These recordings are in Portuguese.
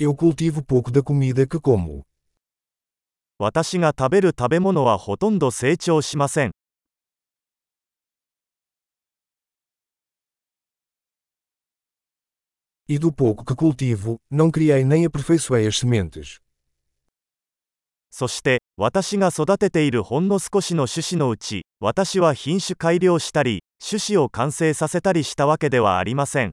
Eu cultivo pouco da comida que como. 私が食べる食べ物はほとんど成長しません。E do pouco que cultivo, não criei nem aperfeiçoei as sementes. そして、私が育てているほんの少しの種子のうち、私は品種改良したり、種子を完成させたりしたわけではありません。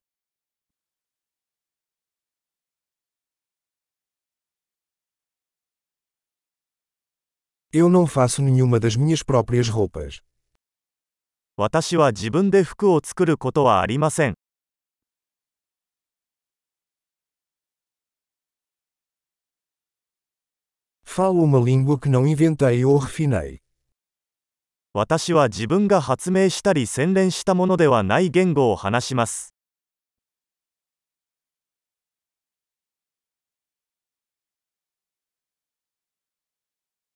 私は自分で服を作ることはありません。私は自分が発明したり洗練したものではない言語を話します。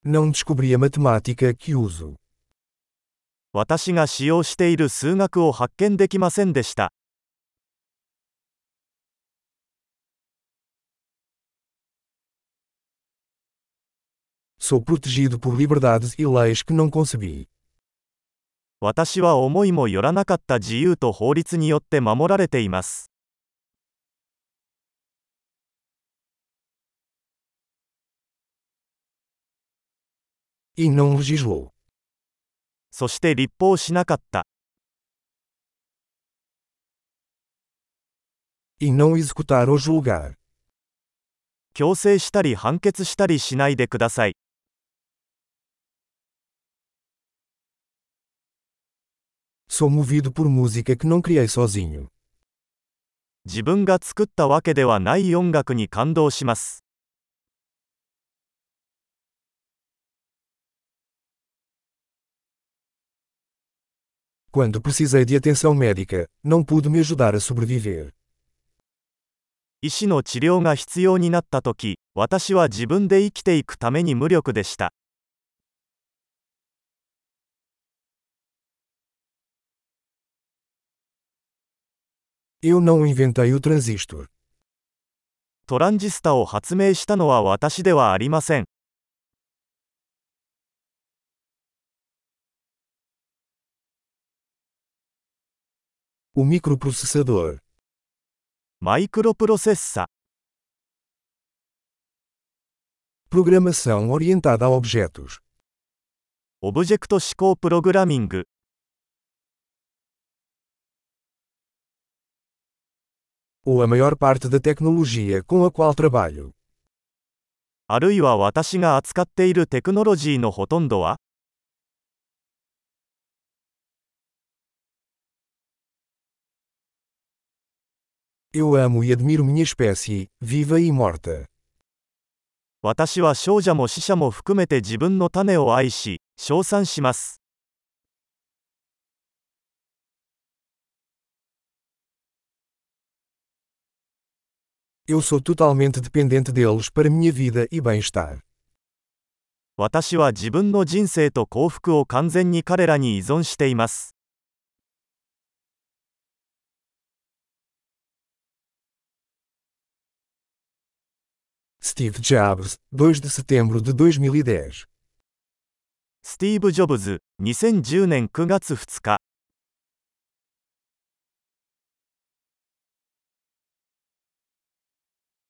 Não descobri a matemática que uso. 私が使用している数学を発見できませんでした。 Sou protegido por liberdades e leis que não concebi. 私は思いもよらなかった自由と法律によって守られています。 E não legislou. そして立法しなかった。E não executar ou julgar. 強制したり判決したりしないでください。Sou movido por música que não criei sozinho. 自分が作ったわけではない音楽に感動します。Quando precisei de atenção médica, não pude me ajudar a sobreviver. 医師の治療が必要になったとき、私は自分で生きていくために無力でした。 Eu não inventei o transistor. トランジスタを発明したのは私ではありません。 O microprocessador. マイクロプロセッサ、 Programação orientada a objetos. オブジェクト指向プログラミング、 Ou a maior parte da tecnologia com a qual trabalho. あるいは私が扱っているテクノロジーのほとんどは Eu amo e admiro minha espécie, viva e morta. 私は少女も死者も含めて自分の種を愛し、称賛します。 Eu sou totalmente dependente deles para minha vida e bem-estar. 私は自分の人生と幸福を完全に彼らに依存しています。 Steve Jobs, 2 de setembro de 2010. スティーブ・ジョブズ、2010年9月2日。